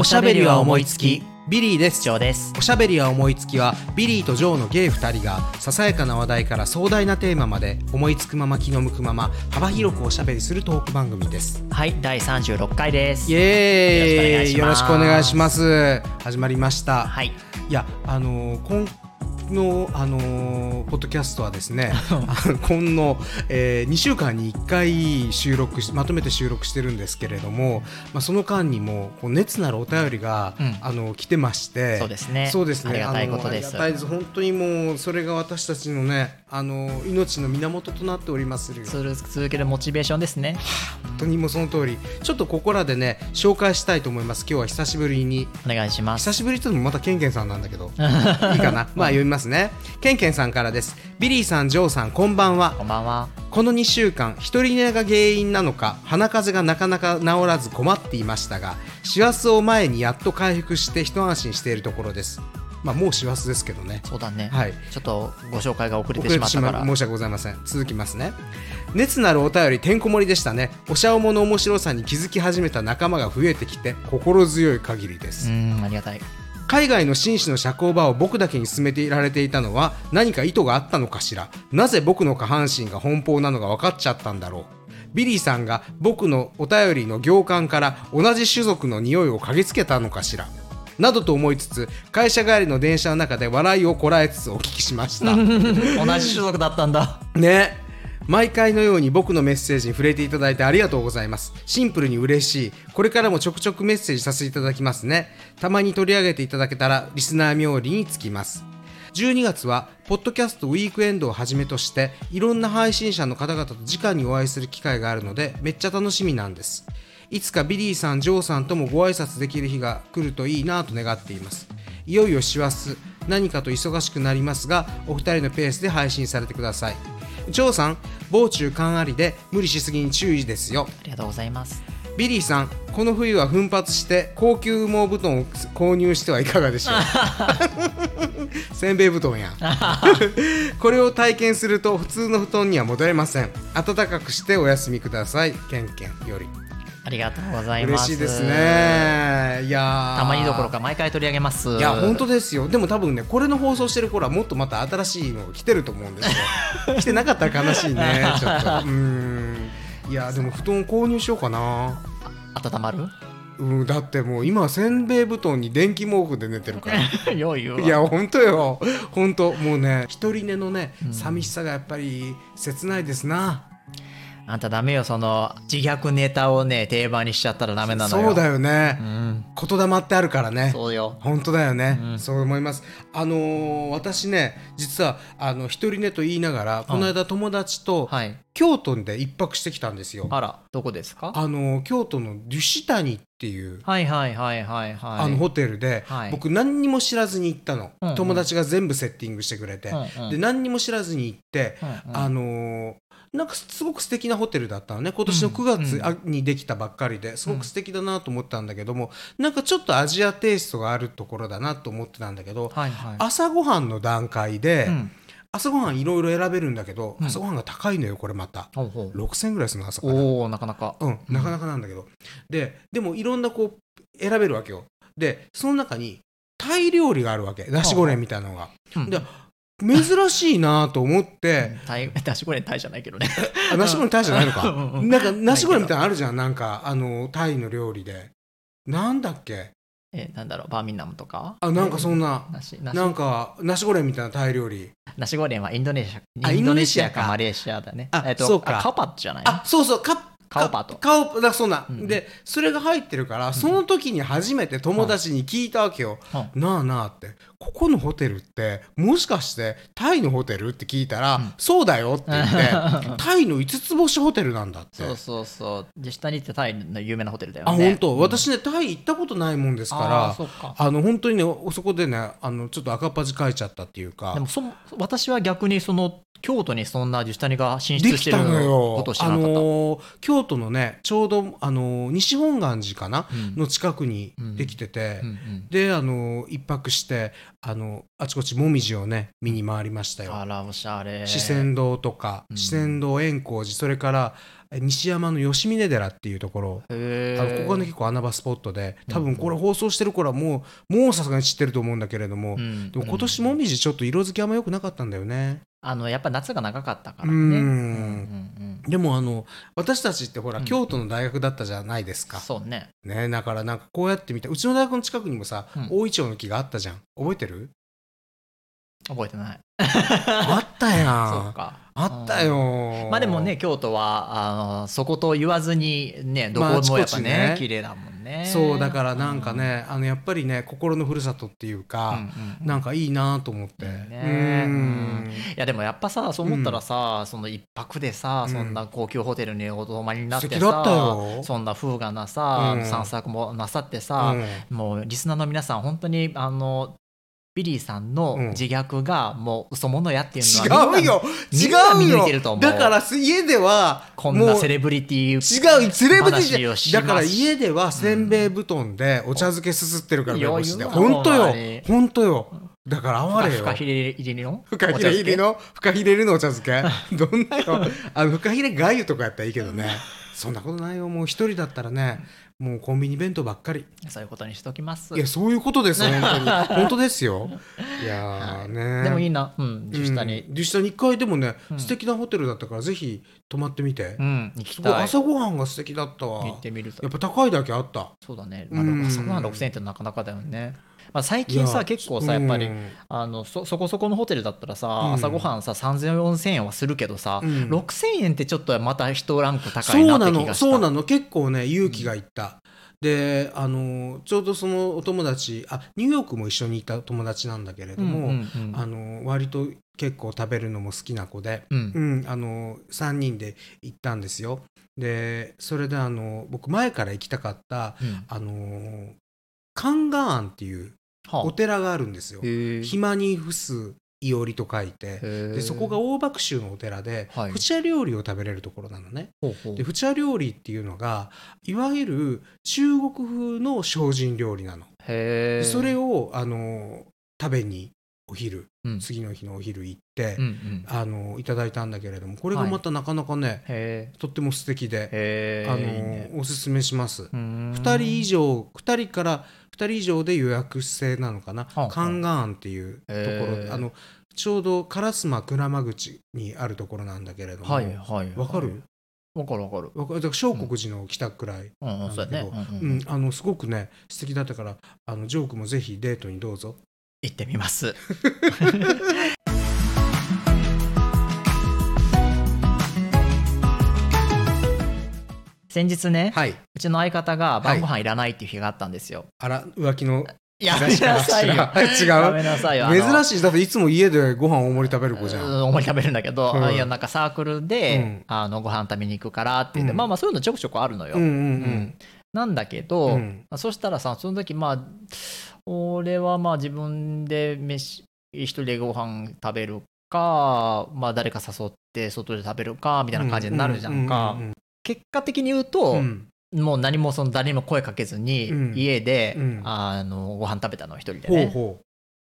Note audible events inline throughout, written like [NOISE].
おしゃべりは思いつき。ビリーです。ジョーです。おしゃべりは思いつきはビリーとジョーのゲイ2人がささやかな話題から壮大なテーマまで思いつくまま気の向くまま幅広くおしゃべりするトーク番組です。はい第36回です。イエーイ。よよろしくお願いします。始まりました、はい。いやあのー今のあのーポッドキャストはですね [LAUGHS] 今の、え2週間に1回収録しまとめて収録してるんですけれども、まあ、その間にもこう熱なるお便りが、うん。あの来てましてそうですね。そうですね。ありがたいことです。本当にもうそれが私たちのねあの命の源となっております。る続続けるモチベーションですね。本当にもうその通り。ちょっとここらでね紹介したいと思います。今日は久しぶりに。お願いします。久しぶりって言ってもまたケンケンさんなんだけど。[LAUGHS] いいかな。まあ読みますね。ケンケンさんからです。ビリーさんジョーさんこんばんは。こんばんは。この2週間一人寝が原因なのか鼻風邪がなかなか治らず困っていましたが師走を前にやっと回復して一安心しているところです。まあもう師走ですけどね。そうだね、はい。ちょっとご紹介が遅れてしまったから。い申し訳ございません。続きますね。熱なるお便りてんこ盛りでしたね。おしゃおもの面白さに気づき始めた仲間が増えてきて心強い限りです。うーんありがたい海外の紳士の社交場を僕だけに進めていられていたのは何か意図があったのかしら？なぜ僕の下半身が奔放なのが分かっちゃったんだろう？ビリーさんが僕のお便りの行間から同じ種族の匂いを嗅ぎつけたのかしら？などと思いつつ会社帰りの電車の中で笑いをこらえつつお聞きしました。[LAUGHS] 同じ種族だったんだ。ね毎回のように僕のメッセージに触れていただいてありがとうございます。シンプルに嬉しい。これからもちょくちょくメッセージさせていただきますね。たまに取り上げていただけたらリスナー冥利につきます。12月はポッドキャストウィークエンドをはじめとしていろんな配信者の方々と直にお会いする機会があるのでめっちゃ楽しみなんです。いつかビリーさんジョーさんともご挨拶できる日が来るといいなと願っています。いよいよ師走何かと忙しくなりますがお二人のペースで配信されてください。ジョーさん忙中閑ありで無理しすぎに注意ですよ。ありがとうございます。ビリーさんこの冬は奮発して高級羽毛布団を購入してはいかがでしょう？[LAUGHS] せんべい布団や。ん [LAUGHS] これを体験すると普通の布団には戻れません。暖かくしてお休みください。ケンケンよりありがとうございます。嬉しいですね。いやー。たまにどころか毎回取り上げます。いや本当ですよ。でも多分ねこれの放送してる頃はもっとまた新しいのが来てると思うんですよ。[LAUGHS] 来てなかったら悲しいね。ちょっと。うーん。いやでも布団購入しようかな。温まる？うんだってもう今はせんべい布団に電気毛布で寝てるから。[LAUGHS] よいよいや本当よ。本当。もうね一人寝のね寂しさがやっぱり切ないですな、あんたダメよその自虐ネタをね定番にしちゃったらダメなのよ。そうだよね、うん。言霊ってあるからね。そうよ。本当だよね、うん。そう思います。あのー私ね実はあの一人寝と言いながらこの間友達とはい。京都で一泊してきたんですよ、あらどこですか？あのー京都のデュシタニっていう、はいはいはいはいはい。あのホテルで、はい。僕何にも知らずに行ったの、うんうん。友達が全部セッティングしてくれて、うんうん。で何にも知らずに行って、うんうん。あのーなんかすごく素敵なホテルだったのね。今年の9月にできたばっかりですごく素敵だなと思ったんだけども、なんかちょっとアジアテイストがあるところだなと思ってたんだけど、はいはい。朝ごはんの段階で、うん。朝ごはんいろいろ選べるんだけど、うん。朝ごはんが高いのよこれまた。ほうほう。6000円ぐらいするの朝から。おおなかなか。うんなかなかなんだけど、ででもいろんなこう選べるわけよ。でその中にタイ料理があるわけ。ナシゴレンみたいなのが、うん。で珍しいなと思って、タイ出しこれタイじゃないけどね。あナシゴレンタイじゃないのか。なんかナシゴレンみたいなのあるじゃん。なんかあのタイの料理で。なんだっけ？えなんだろう。バーミンナムとか？あなんかそんな。なんかナシゴレンみたいなタイ料理。ナシゴレンはインドネシあアインドネシアかかマレーシアだね。あえっとそうか。あカオパじゃないあそうそう。カカオパートカオだそうな、うん。でそれが入ってるからその時に初めて友達に聞いたわけよ、うんなあなあって。ここのホテルってもしかしてタイのホテルって聞いたら、うん。そうだよって言って [LAUGHS] タイの5つ星ホテルなんだって。そうそうそう。で下に行ってタイの有名なホテルだよあね本当、うん。私ねタイ行ったことないもんですあからあの本当にねそこでねあのちょっと赤っ端書いちゃったっていうか。でもそ私は逆にその京都にそんな自主谷が進出してることを知らあなかった、のー京京都のねちょうどあの西本願寺かな、うん。の近くにできてて、うんうん。であの一泊してあのあちこちもみじをね見に回りましたよ。あらおしゃれ。四川堂とか、うん。四川堂円光寺それからえ西山の吉峰寺っていうところ。ここはね結構穴場スポットで。多分これ放送してる頃はもうもうさすがに知ってると思うんだけれども、うん。でも今年もみじちょっと色づきあんま良くなかったんだよね。あのやっぱ夏が長かったからね。うん。うんでもあの私たちってほら、うん京都の大学だったじゃないですか。そうね。ねだからなんかこうやって見たうちの大学の近くにもさ、うん。大イチョウの木があったじゃん。覚えてる？覚えてない。[LAUGHS] あったやん。か。あったよ。まあでもね京都はあのそこと言わずにねどこもやっぱね,、ちね。綺麗だもんね。そうだからなんかね、あのやっぱりね心のふるさとっていううんか、うんうん。なんかいいなと思って、ねうん。いやでもやっぱさそう思ったらさ、その一泊でさ、うん。そんな高級ホテルにお泊まりになってさ素敵だったよ。そんな風雅なさ、うん。散策もなさってさ、うん。もうリスナーの皆さん本当にあのビリーさんのうん。自虐がもう嘘物やっていうのは違うん違うよ。抜いてると思う。だからす家ではこんなセレレブリティ違うセレブリティだから家ではせんべい布団でお茶漬けすすってるから本当よ。本当よ。だから哀れよ。フカヒレ入りのフカヒレ入りの？フカヒレ入りのお茶漬け？[LAUGHS] どんなよ。あのフカヒレがゆとかやったらいいけどね。そんなことないよ。もう一人だったらねもうコンビニ弁当ばっかり。そういうことにしときます。いやそういうことです [LAUGHS] 本当に。本当ですよ。いやーね。でもいいな。うん実下に。うん、実際に一回でもね、うん。素敵なホテルだったからぜひ泊まってみて、うん行きたい。朝ごはんが素敵だったわ。行ってみると。やっぱ高いだけあった。そうだね、まあ、うん。朝ごはん6000円ってなかなかだよね、まあ、最近さ結構さやっぱりうん。あのそそこそこのホテルだったらさ、うん。朝ごはんさ30004000円はするけどさ、うん。6000円ってちょっとまた一ランク高そいうなって気がした。そうなの結構ね勇気がいった、であのちょうどそのお友達あニューヨークも一緒にいた友達なんだけれども、うんうんうん。あの割と結構食べるのも好きな子で、うん。うん、あの3人で行ったんですよ。でそれであの僕前から行きたかったうん。あのカンガーンっていうはあお寺があるんですよ。暇に伏すいおりと書いて。でそこが大爆州のお寺ではい。フチャ料理を食べれるところなのね。ほうほう。でフチャ料理っていうのがいわゆる中国風の精進料理なの。それをあの食べにお昼うん。次の日のお昼行って、うんうん。あのいただいたんだけれどもこれがまたなかなかね、へとっても素敵で、あのね。おすすめします。二2人以上2人から2人以上で予約制なのかな、はあカンガーンっていうところあのちょうど烏丸鞍馬口にあるところなんだけれども、はいはいわかる？わかるわかる。わかる？だから小国寺の北くらい、なんだけうんうん。うんあのすごくね素敵だったからあのジョークもぜひデートにどうぞ行ってみます。[LAUGHS] 先日ね、はい。うちの相方が晩ご飯いらないっていう日があったんですよ。あら浮気のやめなさいよ。違う。やめなさいよ。[LAUGHS] 珍いしい。だっていつも家でご飯大盛り食べる子じゃん、思い食べるんだけど、うん。いやなんかサークルで、うん。あのご飯食べに行くからって言って、うん。まあまあそういうのちょくちょくあるのよ。うんうんううん。んなんだけど、うん。そしたらさその時まあ俺はまあ自分で飯一人でご飯食べるか、まあ、誰か誘って外で食べるかみたいな感じになるじゃんか。うん結果的に言うと、うん。もう何もその誰にも声かけずに、うん。家で、うん。あのご飯食べたの一人でね。ほ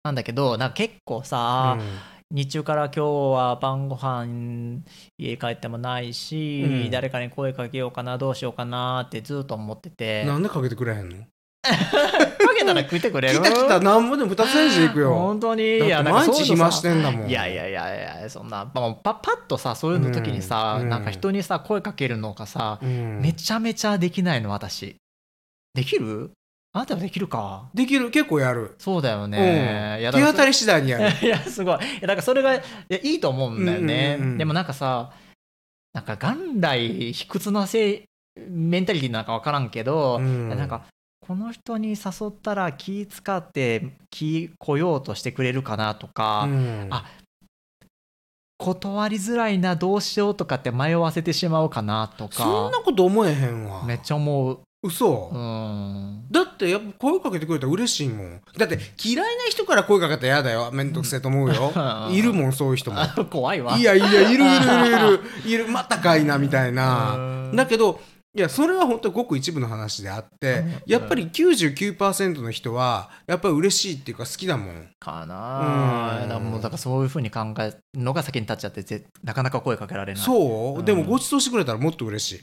なんだけどなんか結構うさ、うん。日中から今日は晩ご飯家帰ってもないし、うん。誰かに声かけようかなどうしようかなってずっと思ってて。なんでかけてくれへんの？かけたら食ってくれる来た来たなんぼでも二つ返事行くよ。本当に。いや毎日暇してんだもん。いやいやいやいやそんなもうパパッとさそういうの時にさ、うん。なんか人にさ声かけるのがさ、うん。めちゃめちゃできないの私。できる？あなたはできるか？できる。結構やる、そうだようん。ね、いやだから手当たり次第にやる。[LAUGHS] いやすごい。だからそれがいやいいと思うんだよね、うんうんうんでもなんかさなんか元来卑屈なせいメンタリティなんか分からんけど、うん。なんかこの人に誘ったら気使って気来ようとしてくれるかなとか、うん。あ断りづらいなどうしようとかって迷わせてしまうかなとそんかなこと思えへんわ。めっちゃ思う。嘘、うん。だってやっぱ声かけてくれたら嬉しいもん。だって嫌いな人から声かけたら嫌だよ。めんどくせえと思うよ。うん。[LAUGHS] いるもんそういう人も。あ [LAUGHS] 怖いわ。いやいやいるいるいるいる。いる。またかいなみたいな。うん。だけどいやそれは本当にごく一部の話であってうん。やっぱり99%の人はやっぱり嬉しいっていうか好きだもん。かな。うん。だからもうだからそういうふうに考えるのが先に立っちゃってぜなかなか声かけられない。そう、うん。でもご馳走してくれたらもっと嬉し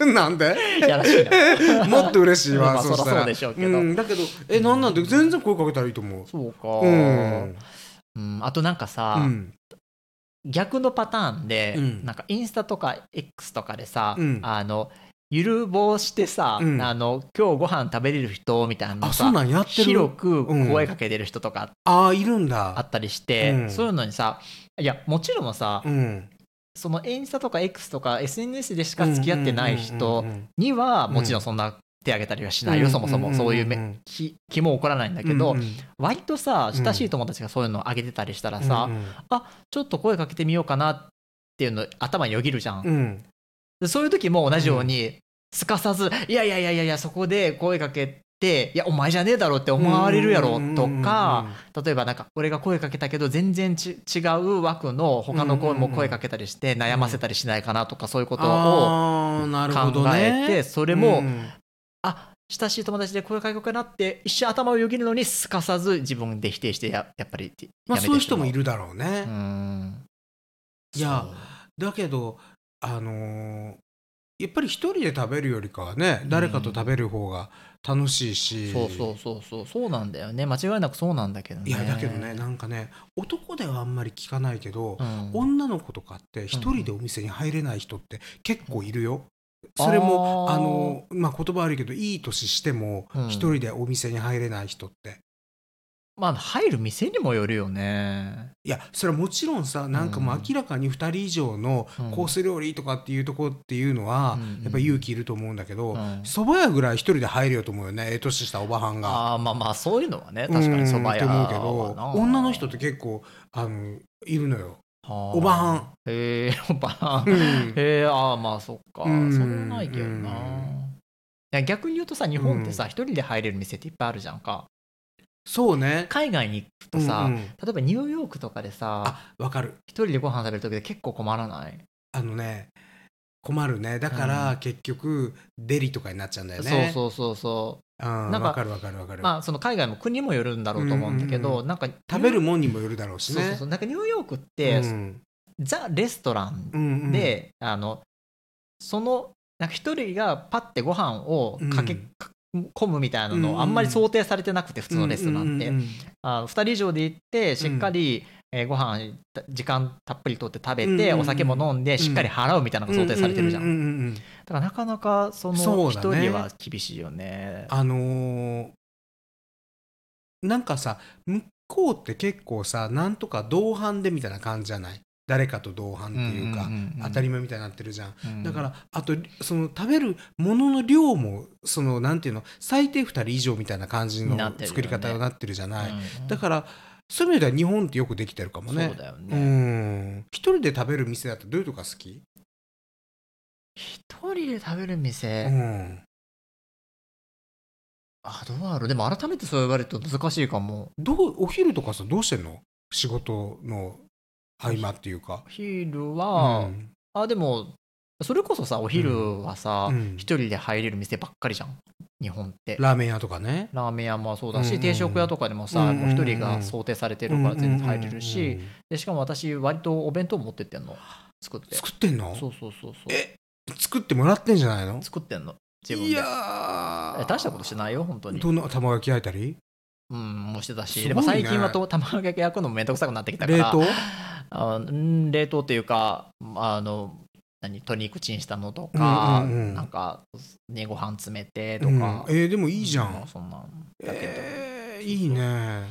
うい [LAUGHS] なんで？んやらしいな。[LAUGHS] もっと嬉しいわ、まあそしたら。そうでしょうけど。ん。だけどえなんなんで全然声かけたらいいと思う。そうか、うん。うん。あとなんかさ、うん逆のパターンで、うん。なんかインスタとか X とかでさ、うん。あのゆる棒してさ、うん。あの今日ご飯食べれる人みたいなのさ広くうん声かけてる人とかああいるんだ。あったりして、うん。そういうのにさいやもちろんさ、うん。そのインスタとか X とか SNS でしか付き合ってない人にはもちろんそんな手挙げたりはしないよ、そもそも。そういう気気も起こらないんだけど、割とさうん親しい友達がそういうのを上げてたりしたらさ、うんうん。ちょっと声かけてみようかなっていうの頭によぎるじゃん、うん。でそういう時も同じようにすかさず、いやいやいやいやそこで声かけていやお前じゃねえだろって思われるやろとか、例えばなんか俺が声かけたけど全然ち違う枠の他の子も声かけたりして悩ませたりしないかなとかそういうことを考えねてそれも、うんあ親しい友達で声かけようかなって一瞬頭をよぎるのにすかさず自分で否定してややっぱりまあそういう人もいるるだろうね。うん。いやだけどあのーやっぱり一人で食べるよりかはね誰かと食べる方が楽しいし。そうそうそうそう。そうなんだよね。間違いなくそうなんだけどね。いやだけどねなんかね男ではあんまり聞かないけど、うん。女の子とかって一人でお店に入れない人って結構いるよ。それもあの、まあ、言葉悪いけどいい年してもうん。一人でお店に入れない人って。まあ入る店にもよるよね。いやそれはもちろんさなんかもう明らかに2人以上のうん。コース料理とかっていうところっていうのは、うん。やっぱ勇気いると思うんだけど、うん。蕎麦屋ぐらい一人で入れようと思うよねええ年したおばはんが。ああまあまあそういうのはね確かにそば屋うんっては思うけどな女の人って結構あのいるのよ。はあおばはん。へえ [LAUGHS] おばはん。うん。へえああまあそっか。うん。はないけどな。うん。逆に言うとさ日本ってさ一人で入れる店っていっぱいあるじゃんか。そうね。海外に行くとさうんうん。例えばニューヨークとかでさあわかる。一人でご飯食べる時で結構困らない？あのね困るね。だから、結局デリとかになっちゃうんだよね。そうそうそうそう。うんなんかわかるわかるわかる。まあその海外も国もよるんだろうと思うんだけど、うんなんか食べるもんにもよるだろうしね。そうそうそう。なんかニューヨークって、うん。ザ・レストランうんうん。で、あのそのなんか一人がパッてご飯をかけ、うん。込むみたいなうんうんのあんまり想定されてなくて普通のレストランって、うんうんうんあ2人以上で行ってしっかり、えーご飯時間たっぷりとって食べて、うんうんうん。お酒も飲んでしっかり払うみたいなのが想定されてるじゃん,、うううんうんだからなかなかその一人は厳しいよね。あのーなんかさ向こうって結構さなんとか同伴でみたいな感じじゃない？誰かと同伴っていうか、んんん当たり前みたいになってるじゃん。うんだからあとその食べるものの量もそのなんていうの？最低2人以上みたいな感じの作り方になってるじゃない、うん。だからそういう意味では日本ってよくできてるかもね。そうだようね、ん。一人で食べる店だとどういうとこが好き、一人で食べる店、うん、あどうだろう。でも改めてそう言われると難しいかも。どうお昼とかさどうしてんの？仕事の合間っていうか。お昼は、うん。あでもそれこそさお昼はさ一、うん。人で入れる店ばっかりじゃん。日本って。ラーメン屋とかね。ラーメン屋もそうだし、うん。うん定食屋とかでもさ、うん。うんもう一人が想定されてるから全然入れるし、でしかも私割とお弁当持ってってんの。作って。作ってんの？そうそうそうそう。え？作ってもらってんじゃないの？作ってんの。自分で。いや大したことしないよ本当に。どんな卵焼き焼いたり？うんもうしてたし、ね。でも最近はと卵焼き焼くのもめんどくさくなってきたから。冷凍？あうん冷凍っていうかあの何鶏肉チンしたのとか、うんうんうん。なんかねご飯詰めてとうん。か、えーでもいいじゃうんんそんなんだけど、えーいいね。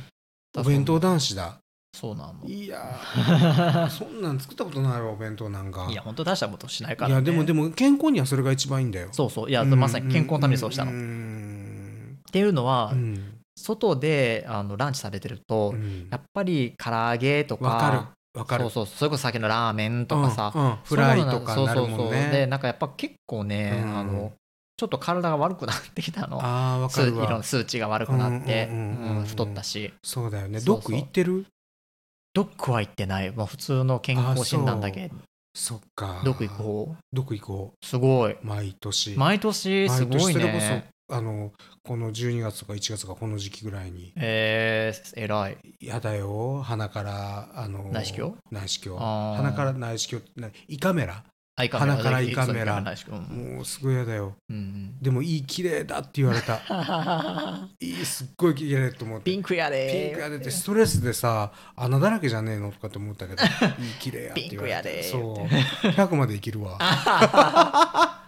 だお弁当男子だ。そうなの。いやー [LAUGHS] そんなん作ったことないわお弁当なんか。いや本当大したことしないから、ね、いやでもでも健康にはそれが一番いいんだよ。そうそう。いや、うんまさに健康のためにそうしたの、うっんていうのは、うん。外であのランチされてると、うん。やっぱり唐揚げとかわかる。そうそう。それこそさっきのラーメンとかさ、うんうん。フライとかなるもんそうそうそう。でねなんかやっぱ結構ね、うん。あのちょっと体が悪くなってきたの。あーわかるわ。な数値が悪くなって太ったし。そうだよね。ドック行ってる？ドックは行ってない。もう普通の健康診断だけ。そっか。ドック行く方ドック行こすごい。う毎年。毎年すごいね。そあのこの12月とか1月がこの時期ぐらいにえー、偉いやだよ鼻からあの内視鏡内視鏡鼻から内視鏡な胃カメラあ胃カメラ鼻から胃カメラもうすごいやだようんでもいい綺麗だって言われたいいすっごい綺麗と思ってピンクやでピンクやでってストレスでさ穴だらけじゃねえのとかって思ったけどいい綺麗やって言われてピンクやでそう100まで生きるわあ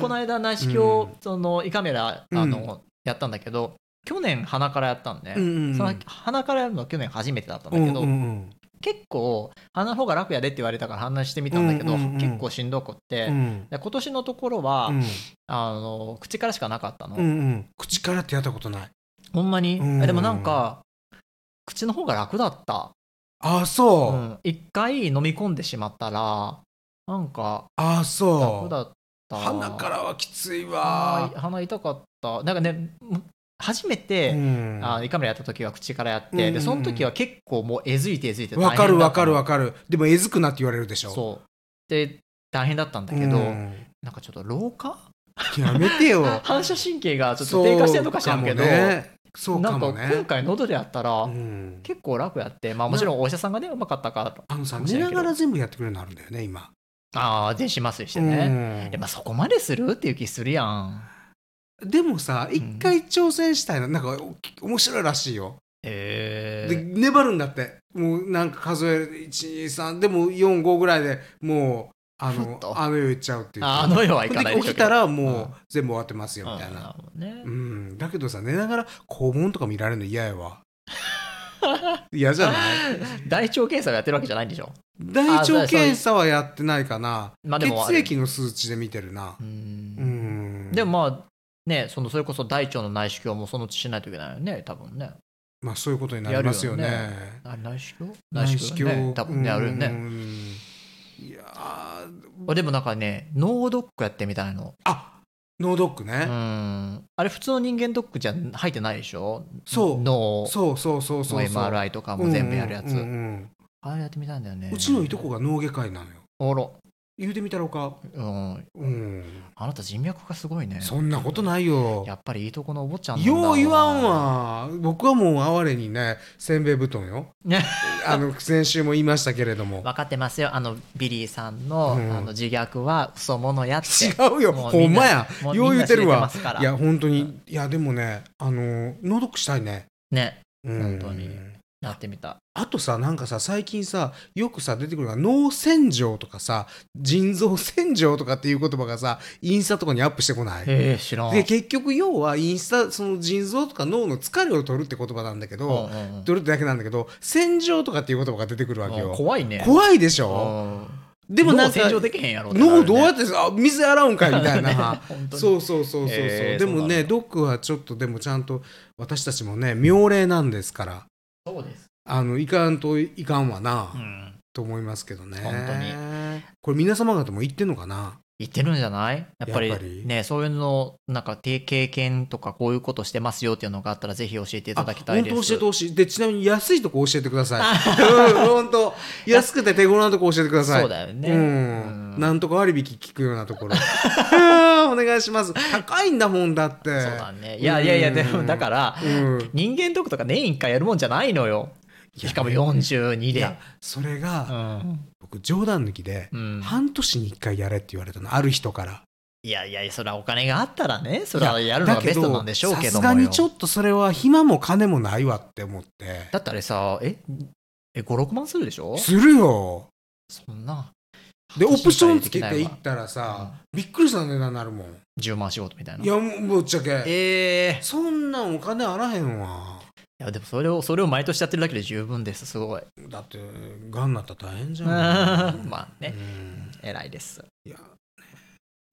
この間内視鏡、うん。その胃カメラうん。あの、やったんだけど去年鼻からやったんね、うんうんうん。その鼻からやるの去年初めてだったんだけど、うんうん結構鼻の方が楽やでって言われたから話してみたんだけど、うんうんうん結構しんどくって、うん。で今年のところは、うん。あの口からしかなかったの、うんうん。口からってやったことない。ほんまに、うんえでもなんか口の方が楽だった。あそう、うん。一回飲み込んでしまったらなんかあそう。楽だった。鼻からはきつい鼻わ鼻痛かった。なんかねむ初めて、うん。あ胃カメラやった時は口からやって、うんでその時は結構もうえずいてえずいてわかるわかるわかかる。でもえずくなって言われるでしょ。そう。で大変だったんだけど、うん。なんかちょっと老化？やめてよ。[LAUGHS] 反射神経がちょっと低下してるのかしらんけど、そうかもね。なんか今回喉でやったら、うん。結構楽やって。まあもちろんお医者さんがねうまかったからあのさ寝ながら全部やってくれるのあるんだよね今ああ電子麻酔してね、うん。でまあそこまでするっていう気するやん。でもさ一回挑戦したいのなんかお面白いらしいよ。へで粘るんだって。もうなんか数え123でも45ぐらいでもうあのあの世行っちゃうっていうああの世はいかないで起きたらもうん。う全部終わってますよみたいな、なね。うん、だけどさ寝ながら肛門とか見られるの嫌やわ [LAUGHS] 嫌じゃない？[LAUGHS] 大腸検査をやってるわけじゃないんでしょ？大腸検査はやってないかな。まあでもあ血れ液の数値で見てるな。ううん。ん。でもまあねそのそれこそ大腸の内視鏡もそのうちしないといけないよね多分ね。まあそういうことになりますよね。よあ内視鏡？内視鏡？ね多分ねあるよね。うん。いやーあでもなんかね脳ドックやってみたいの。あ脳ドックうね、ん。あれ普通の人間ドックじゃ入ってないでしょ？そう。脳。そうそうそうそうのそう。MRI とかも全部やるやつ、うんうんうんあれやってみたいんだよね。うちのいとこが脳外科医なのよ。おら言うてみたろうか。うん。うん。あなた人脈がすごいね。そんなことないよ。やっぱりいいとこのお坊ちゃんなんだよう言わんわ。僕はもう哀れにねせんべい布団よ。ね。[LAUGHS] あの先週も言いましたけれども。分かってますよ。あのビリーさんの,、うん。あの自虐は嘘物やって。違うよ。ほんまや。よう言うてるわ。いや本当に。いやでもねあの脳ドックしたいね。ね。うん。本当にやってみた。あとさなんかさ最近さよくさ出てくるのが脳洗浄とかさ腎臓洗浄とかっていう言葉がさインスタとかにアップしてこない？ええ知らん。で結局要はインスタその腎臓とか脳の疲れを取るって言葉なんだけど、うんうんうん。取るってだけなんだけど洗浄とかっていう言葉が出てくるわけよ。うん怖いね。怖いでしうょん。でもなんか脳洗浄できへんやろ脳どうやってさ水洗うんかいみたいな。[LAUGHS] そうそうそうそうそう、でもねドックはちょっとでもちゃんと私たちもね妙齢なんですからそうです。あのいかんといかんわな、うん。と思いますけどね。本当に。これ皆様方も言ってんのかな？言ってるんじゃない？やっぱりねそういうのなんか経経験とかこういうことしてますよっていうのがあったらぜひ教えていただきたいです。本当教えてほしい。でちなみに安いとこ教えてください。うん本当安くて手頃なとこ教えてください。[LAUGHS] そうだよね。うん。うん。なんとか割引聞くようなところ。う [LAUGHS] んお願いします。高いんだもんだって。そうだね。いやいやいやでもだからうん。人間ドックとか年1回やるもんじゃないのよ。しかも42で。それうがん。僕冗談抜きでうん。半年に1回やれって言われたのある人から。いやいやそれはお金があったらね。それはやるのがベストなんでしょうけどさすがにちょっとそれは暇も金もないわって思って。だってあれさえ？え56万するでしょ？するよ。そんなでオプションつけていったらさびっくりした値段になるもん。10万仕事みたいな。いやもうぶっちゃけ。ええ。そんなんお金あらへんわ。いやでもそれをそれを毎年やってるだけで十分ですすごい。だってがんなったら大変じゃん。[LAUGHS] まあね。うん。偉いです。いや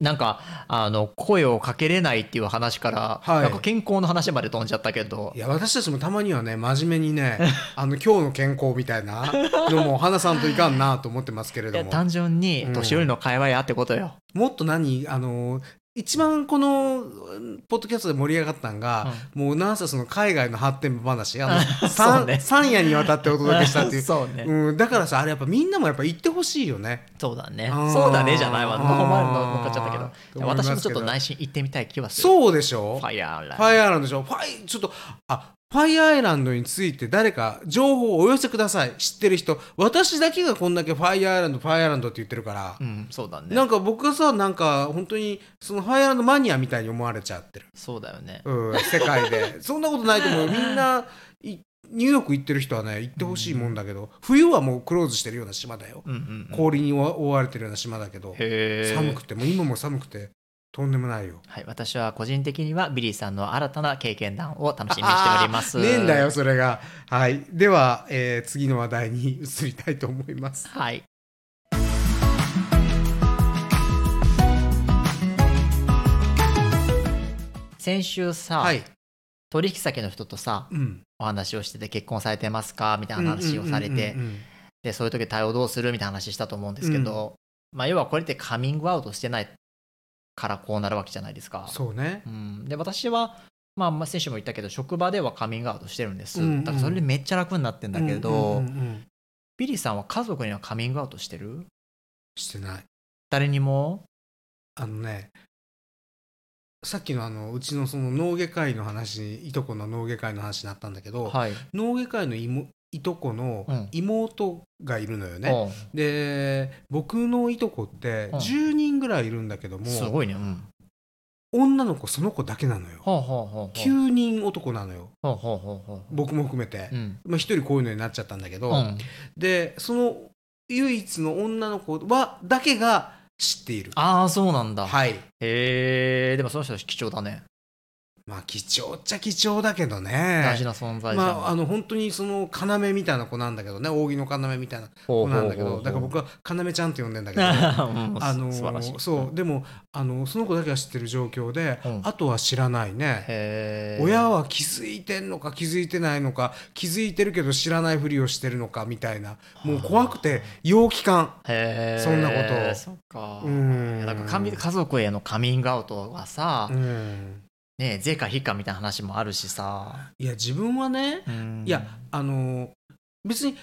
なんかあの声をかけれないっていう話から、はい。なんか健康の話まで飛んじゃったけど。いや私たちもたまにはね真面目にね [LAUGHS] あの今日の健康みたいなのも話さんといかんなと思ってますけれども。単純にうん。年寄りの会話やってことよ、もっと何あの一番このうんポッドキャストで盛り上がったんが、もうなんせその海外の発展話あの [LAUGHS] ね。三夜にわたってお届けしたっていう。[LAUGHS] そうね、うん、だからさあれやっぱみんなもやっぱ行ってほしいよね。そうだね。そうだねじゃないわ。もう前の乗っかっちゃったけど私もちょっと内心行ってみたい気はする。そうでしょ？ファイヤーライファイアーランドでしょ？ファイちょっとあファイアーアイランドについて誰か情報をお寄せください。知ってる人。私だけがこんだけファイアーアイランドファイアーアイランドって言ってるから、うんそうだね。なんか僕がさなんか本当にそのファイアーアイランドマニアみたいに思われちゃってる、そうだよね。うん、世界で。[LAUGHS] そんなことないと思う。よみんないニューヨーク行ってる人はね行ってほしいもんだけど、冬はもうクローズしてるような島だよ、うんうんうん。氷に覆われてるような島だけど。寒くて。もう今も寒くてとんでもないよ。はい、私は個人的にはビリーさんの新たな経験談を楽しみにしております。ねえんだよそれが。はい。では、えー次の話題に移りたいと思います。はい。先週さ、はい。取引先の人とさうん。お話をしてて結婚されてますか？みたいな話をされてでそういう時対応どうする？みたいな話したと思うんですけど、まあ要はこれってカミングアウトしてないからこうなるわけじゃないですか。そうね。うん、で私は、まあ、まあ先週も言ったけど職場ではカミングアウトしてるんです、うんうん。だからそれでめっちゃ楽になってんだけど、うんうんうんうん。ビリーさんは家族にはカミングアウトしてる？してない。誰にも？あのねさっきのあのうちのその脳外科医の話いとこの脳外科医の話になったんだけど、はい、脳外科医のいとこのうん。妹がいるのよね、おうで僕のいとこってうん。10人ぐらいいるんだけども、すごいね。うん。女の子その子だけなのよ。ほうほうほうほう9人男なのよ。僕も含めて、うん。まあ、一人こういうのになっちゃったんだけど、うん。でその唯一の女の子はだけが知っている。ああそうなんだ、はい。へえでもその人貴重だねまあ貴重っちゃ貴重だけどね。大事な存在じゃん、まああの本当にその要みたいな子なんだけどね。扇の要みたいな子なんだけどだから僕は要ちゃんって呼んでんだけど。[LAUGHS] うんあのそうでもあのその子だけは知ってる状況で、うん。あとは知らないね。親は気づいてんのか気づいてないのか気づいてるけど知らないふりをしてるのかみたいな。もう怖くて陽気感。そんなことを。そっか。うん。か家族へのカミングアウトはさ、うんね税か非かみたいな話もあるしさ、いや自分はねうん。いやあの別に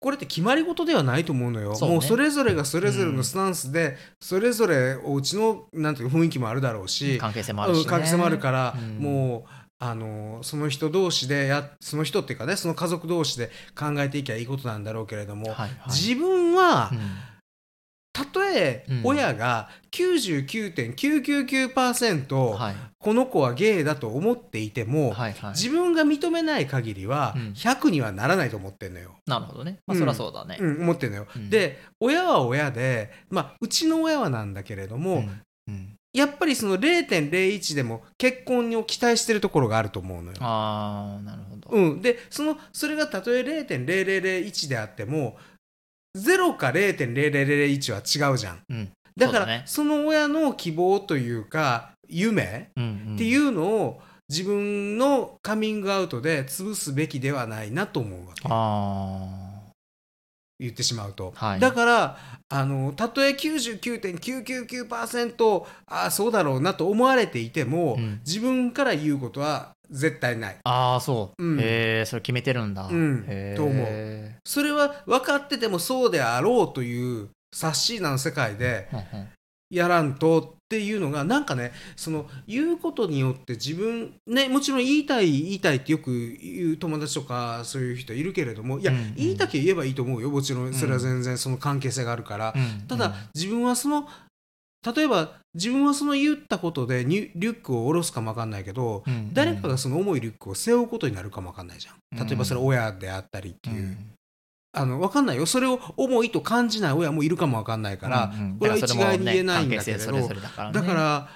これって決まり事ではないと思うのよ。ね。もうそれぞれがそれぞれのスタンスで、それぞれお家のなんていうか雰囲気もあるだろうし関係性もあるし、ね、うん関係性もあるから、うん。もうあのその人同士でやその人っていうかねその家族同士で考えていきゃいいことなんだろうけれども、はいはい。自分は、うんたとえうん親が99.999%、はい。この子はゲイだと思っていても、はいはい。自分が認めない限りはうん。100にはならないと思ってんのよ。なるほどね。まあうんそりゃそうだね、うん、思ってんのよ。うん。で親は親で、まあ、うちの親はなんだけれども、やっぱりその0.01でも結婚を期待してるところがあると思うのよ。ああなるほど、うん、でそのそれがたとえ0.0001であっても0か0.0001は違うじゃん。うん。だからね。その親の希望というか夢っていうのを自分のカミングアウトで潰すべきではないなと思うわけ。あ言ってしまうと、はい。だからあのたとえ99.999%ああそうだろうなと思われていても、うん。自分から言うことは絶対ない。ーあーそう、うん。へえそれ決めてるんだ、うん。と思う。それは分かっててもそうであろうというサッシーナの世界でうんうんやらんとっていうのがなんかねその言うことによって自分ねもちろん言いたい言いたいってよく言う友達とかそういう人いるけれどもいや、うんうん。言いたきゃ言えばいいと思うよ。もちろんそれは全然その関係性があるから、うんただ自分はその例えば自分はその言ったことでリュックを下ろすかもわかんないけど、うんうん。誰かがその重いリュックを背負うことになるかもわかんないじゃん。例えばそれ親であったりっていう、あのわかんないよ。それを重いと感じない親もいるかもわかんないから、うんうん。これは一概に言えないんだけれど。ね。だから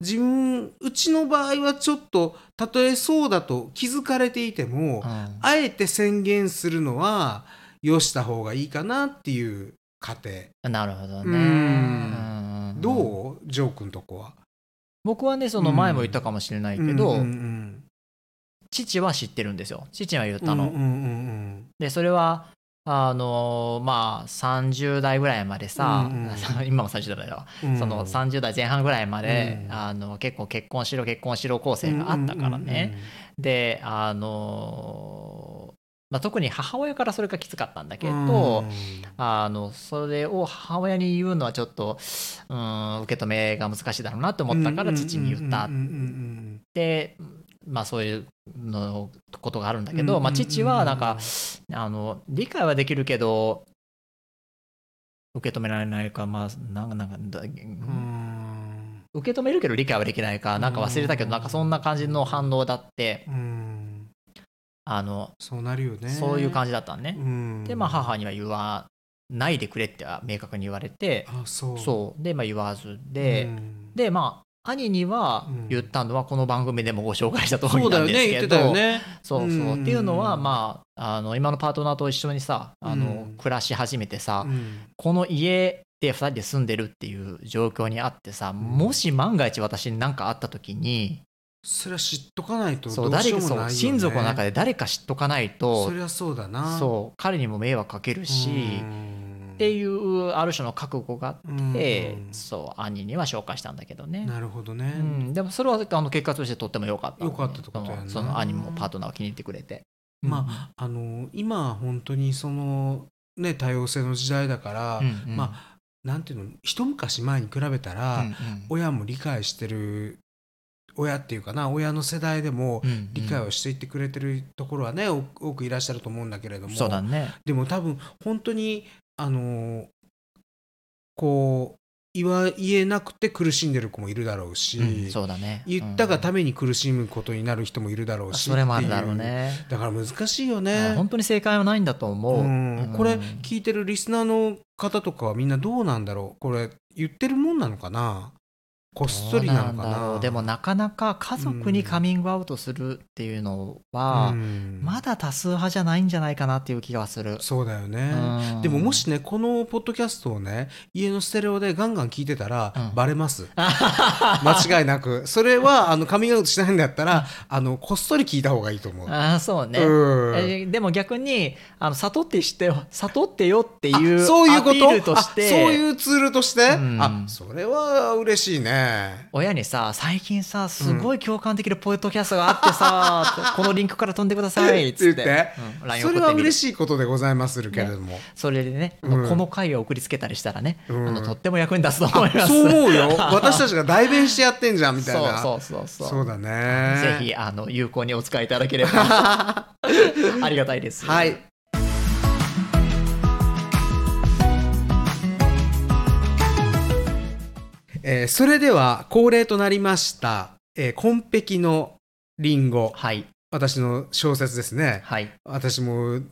自分うちの場合はちょっとたとえそうだと気づかれていても、うん。あえて宣言するのはよした方がいいかなっていう家なるほどね。どう？ジョー君とこは？僕はねその前も言ったかもしれないけど、うんうん。父は知ってるんですよ。父は言ったの、うんうんうんうん。でそれはあのまあ30代ぐらいまでさ、うんうん。[LAUGHS] 今も30代だわ、うん。その30代前半ぐらいまで、うん。あの結構結婚しろ結婚しろ構成があったからね、であのまあ、特に母親からそれがきつかったんだけうんど、うん。あのそれを母親に言うのはちょっと、うん、受け止めが難しいだろうなと思ったから父に言った。っうんうんうんて、まあ、そういうのことがあるんだけど、まあ、父はなんかあの理解はできるけど受け止められないかまあなんかなんか受け止めるけど理解はできないかなんか忘れたけどなんかそんな感じの反応だってうん。あのそうなるよね。そういう感じだったのね。うん。でまあ母には言わないでくれっては明確に言われてあそう。そう。でまあ言わずで、うん。でまあ兄にはうん。言ったのはこの番組でもご紹介した通りそうだよなんですけど、ね言ってたよね。そうそう、うん。っていうのはまああの今のパートナーと一緒にさあの、うん。暮らし始めてさ、うん。この家で2人で住んでるっていう状況にあってさ、もし万が一私に何かあった時にそれは知っとかないとそうどうしようもないよね。親族の中で誰か知っとかないとそりゃそうだな。そう彼にも迷惑かけるし、うんっていうある種の覚悟があって、うん。そう兄には紹介したんだけどね。なるほどね、うん、でもそれはあの結果としてとっても良かった良かったとやな。その兄もパートナーを気に入ってくれて。まああの今本当にそのね多様性の時代だから、うんうん。まあなんていうの一昔前に比べたら、うんうん。親も理解してる親っていうかな親の世代でもうんうん。理解をしていってくれてるところはね、多多くいらっしゃると思うんだけれども。そうだね。でも多分本当にあのこう言わ言えなくて苦しんでる子もいるだろうし、うんそうだね。言ったがためめに苦しむことになる人もいるだろうしそれもあるだろうね。だから難しいよあね。本当に正解はないんだと思う。うんうんこれ聞いてるリスナーの方とかはみんなどうなんだろうこれ言ってるもんなのかな？こっそりなのかな。でもなかなか家族にカミングアウトするっていうのは、うん。まだ多数派じゃないんじゃないかなっていう気がする。そうだよね、うん。でももしねこのポッドキャストをね家のステレオでガンガン聞いてたら、うん。バレます。間違いなく。それはあのカミングアウトしないんだったらあのこっそり聞いた方がいいと思う、ああそうね。うん。えでも逆にあの悟って知ってよ悟ってよっていうあそういうこと？そういうツールとして、うん。あそれは嬉しいね親にさ最近さすごい共感できるポッドキャストがあってさ、[LAUGHS] このリンクから飛んでくださいっつって。うんそれは嬉しいことでございまするけれども、それでね、うん。この回を送りつけたりしたらね、うん。あのとっても役に立つと思います。そう思うよ。[LAUGHS] 私たちが代弁してやってんじゃんみたいな。そうそうそうそう。そうだね。ぜひあの有効にお使いいただければ。[LAUGHS] ありがたいです。はいえーそれでは恒例となりました「えー、紺碧のリンゴ。はい」私の小説ですね。はい。私もう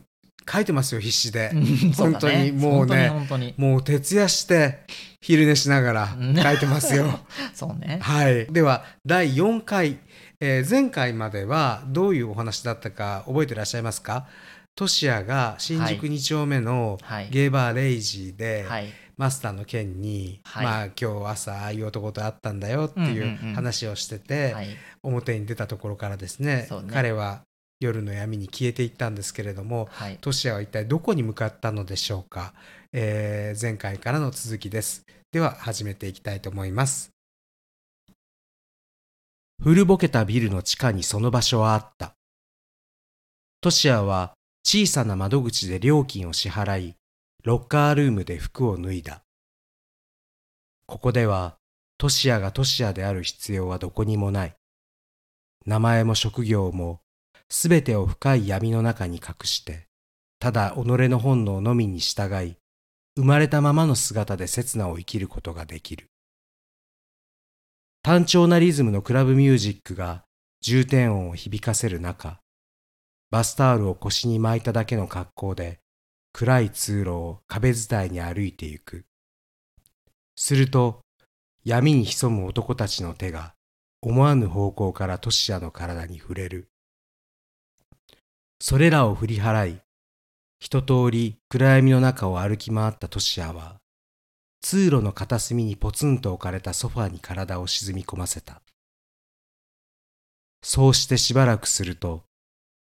書いてますよ必死で。ね。本当にもうね本当に本もう徹夜して昼寝しながらうん。書いてますよ。[LAUGHS] そうね。はい。では第4回、えー前回まではどういうお話だったか覚えてらっしゃいますか？トシヤが新宿2丁目のはい。ゲーバーレイジーで、はいマスターの件に、はい。まあ今日朝ああいう男と会ったんだよっていんうんううん。話をしてて、はい。表に出たところからですねね。彼は夜の闇に消えていったんですけれどもはい。トシヤは一体どこに向かったのでしょうか、えー前回からの続きです。では始めていきたいと思います。古ぼけたビルの地下にその場所はあった。トシヤは小さな窓口で料金を支払いロッカールームで服を脱いだここではトシヤがトシヤである必要はどこにもない名前も職業もすべてを深い闇の中に隠して、ただ己の本能のみに従い、生まれたままの姿で刹那を生きることができる。単調なリズムのクラブミュージックが重点音を響かせる中、バスタオルを腰に巻いただけの格好で、暗い通路を壁伝いに歩いてゆく。すると、闇に潜む男たちの手が思わぬ方向からトシヤの体に触れる。それらを振り払い、一通り暗闇の中を歩き回ったトシヤは、通路の片隅にポツンと置かれたソファに体を沈み込ませた。そうしてしばらくすると、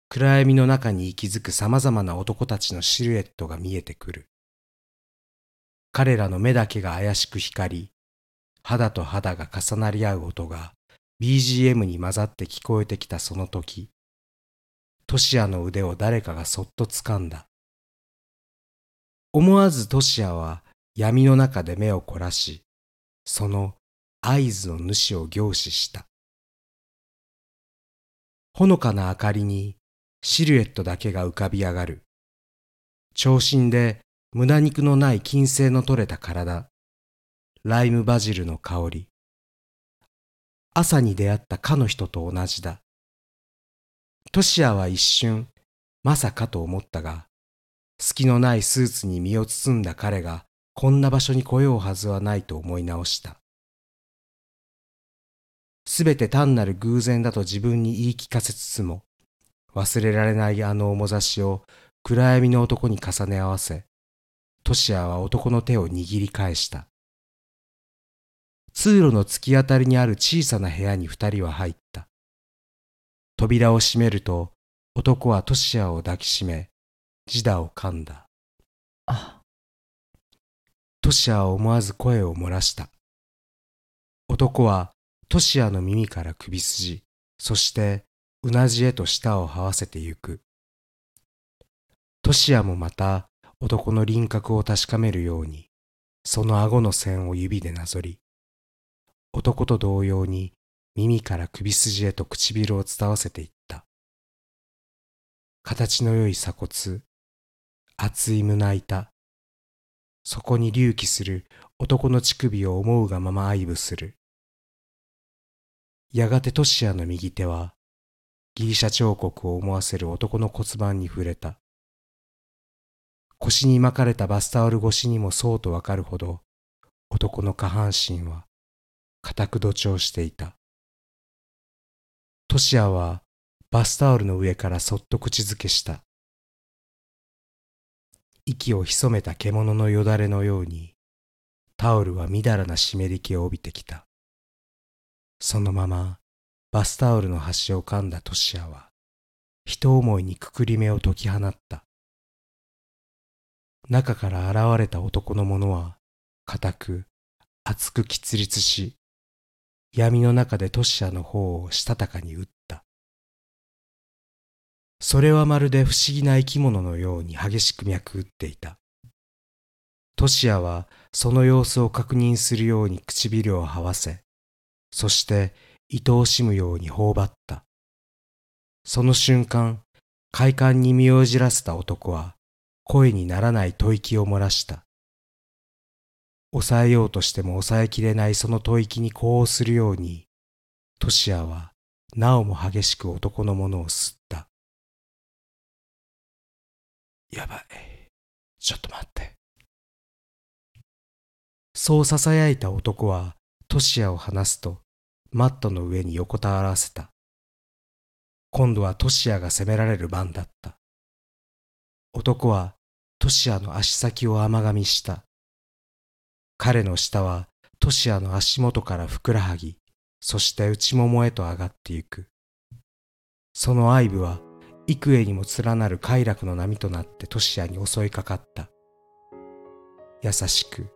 暗闇の中に息づく様々な男たちのシルエットが見えてくる。彼らの目だけが怪しく光り、肌と肌が重なり合う音が BGM に混ざって聞こえてきたその時、トシヤの腕を誰かがそっと掴んだ。思わずトシヤは闇の中で目を凝らし、その合図の主を凝視した。ほのかな明かりにシルエットだけが浮かび上がる。長身で胸肉のない金星の取れた体。ライムバジルの香り。朝に出会ったかの人と同じだ。トシアは一瞬、まさかと思ったが、隙のないスーツに身を包んだ彼がこんな場所に来ようはずはないと思い直した。すべて単なる偶然だと自分に言い聞かせつつも、忘れられないあの面差しを暗闇の男に重ね合わせ、トシアは男の手を握り返した。通路の突き当たりにある小さな部屋に二人は入った。扉を閉めると、男はトシアを抱きしめ、ジダを噛んだ。あ。トシアは思わず声を漏らした。男はトシアの耳から首筋、そしてうなじへと舌を這わせてゆく。トシアもまた男の輪郭を確かめるように、その顎の線を指でなぞり、男と同様に耳から首筋へと唇を伝わせていった。形の良い鎖骨、厚い胸板、そこに隆起する男の乳首を思うがまま愛撫する。やがてトシアの右手は、ギリシャ彫刻を思わせる男の骨盤に触れた。腰に巻かれたバスタオル越しにもそうとわかるほど、男の下半身は固く土調していた。トシアはバスタオルの上からそっと口づけした。息を潜めた獣のよだれのように、タオルはみだらな湿り気を帯びてきた。そのままバスタオルの端を噛んだトシアは、人思いにくくり目を解き放った。中から現れた男の者は、固く、厚く喫立し、闇の中でトシアの方をしたたかに打った。それはまるで不思議な生き物のように激しく脈打っていた。トシアはその様子を確認するように唇を這わせ、そして愛おしむように頬張った。その瞬間、快感に身をじらせた男は、声にならない吐息を漏らした。抑えようとしても抑えきれないその吐息に呼応するように、トシアはなおも激しく男のものを吸った。やばい。ちょっと待って。そう囁いた男はトシアを離すと、マットの上に横たわらせた。今度はトシアが責められる番だった。男はトシアの足先を甘噛みした。彼の下はトシアの足元からふくらはぎ、そして内ももへと上がってゆく。その愛部は幾重にも連なる快楽の波となってトシアに襲いかかった。優しく、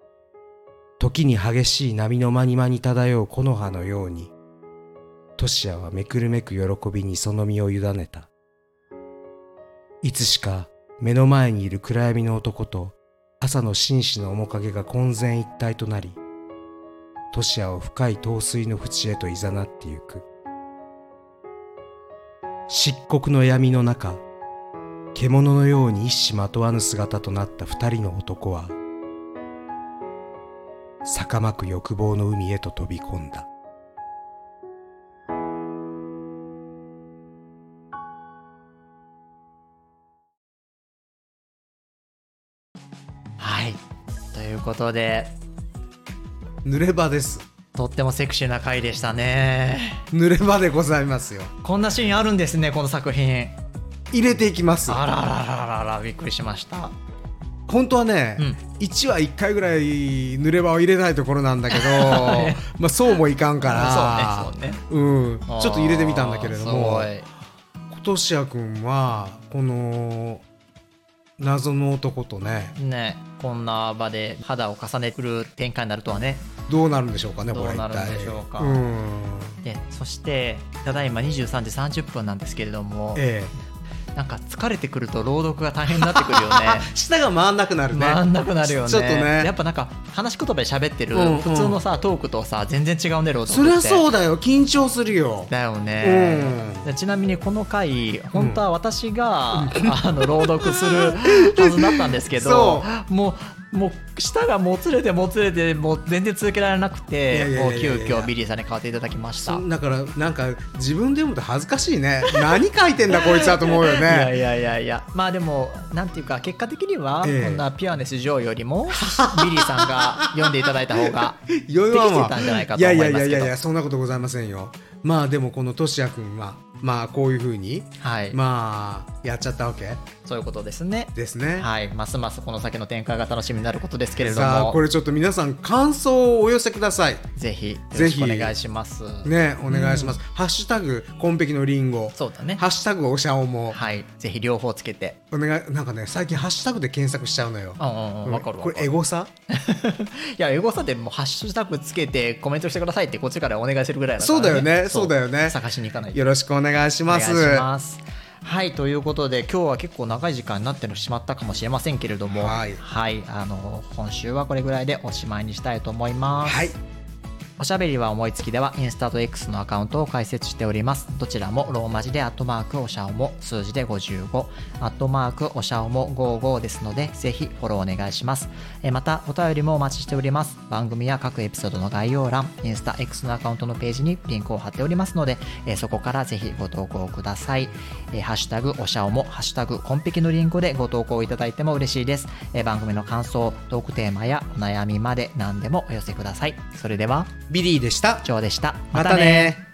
時に激しい波の間に間に漂う木の葉のように、トシアはめくるめく喜びにその身を委ねた。いつしか目の前にいる暗闇の男と朝の紳士の面影が混然一体となり、トシアを深い陶水の淵へと誘ってゆく。漆黒の闇の中、獣のように一糸まとわぬ姿となった二人の男は、逆まく欲望の海へと飛び込んだ。はい。ということで。濡れ場です。とってもセクシーな回でしたね。濡れ場でございますよ。こんなシーンあるんですねこの作品。入れていきますあらららららびっくりしました本当はね、うん、1話1回ぐらい濡れ場を入れたいところなんだけど、[LAUGHS] [LAUGHS] まあそうもいかんから、そうねそうね、うん、ちょっと入れてみたんだけれどもとしやくんはこの謎の男とねねこんな場で肌を重ねくる展開になるとはね。どうなるんでしょうかねこれどうなるんでしょうか。うん。でそしてただいま23時30分なんですけれどもえなんか疲れてくると朗読が大変になってくるよね。え [LAUGHS] 舌が回んなくなるね。回んなくなるよね。ちょっとね。やっぱなんか話し言葉で喋ってる。うんうん普通のさトークとさ全然違うね朗読そりゃそうだよ。緊張するよ。だよね、うん。でちなみにこの回本当は私が、あの朗読するはずだったんですけど [LAUGHS] そもうもう舌がもつれてもつれてもう全然続けられなくてもう急遽ビリーさんに代わっていただきました。そだからなんか自分で読むと恥ずかしいね。[LAUGHS] 何書いてんだこいつはと思うよいやねいやいやいや。まあでもなんていうか結果的には、ええ。こんなピュアネス・ジョーよりもビリーさんが読んでいただいた方が余裕はまあ適してたんじゃないかと思いますけど。やいやいやいやいやそんなことございませんよ。まあでもこのとしやくんはまあこういうふうにはい、まあやっちゃったわけそういうことですね。ですね、はい。ますますこの先の展開が楽しみになることですけれども。さあこれちょっと皆さん感想をお寄せください。ぜひぜひ。お願いします。ねお願いします、ハッシュタグコンペキのリンゴ。そうだね。ハッシュタグおしゃおも。はい。ぜひ両方つけて。お願いなんかね最近ハッシュタグで検索しちゃうのよ。うんうんうんわかるわこれエゴサ？[LAUGHS] いやエゴサでもうハッシュタグつけてコメントしてくださいってこっちからお願いするぐらいだから、そうだよねそうだよね。探しに行かないと。よろしくお願いします。お願いしますはいということで今日は結構長い時間になってしまったかもしれませんけれどもはいあの今週はこれぐらいでおしまいにしたいと思います、はいおしゃべりは思いつきではインスタと X のアカウントを開設しております。どちらもローマ字でアットマークおしゃおも数字で55アットマークおしゃおも55ですのでぜひフォローお願いします。えーまたお便りもお待ちしております。番組や各エピソードの概要欄、インスタ X のアカウントのページにリンクを貼っておりますので、えーそこからぜひご投稿ください。えーハッシュタグおしゃおもハッシュタグコンペキのリンクでご投稿いただいても嬉しいです。えー番組の感想、トークテーマやお悩みまで何でもお寄せください。それでは。ビリーでしたジョーでした。またね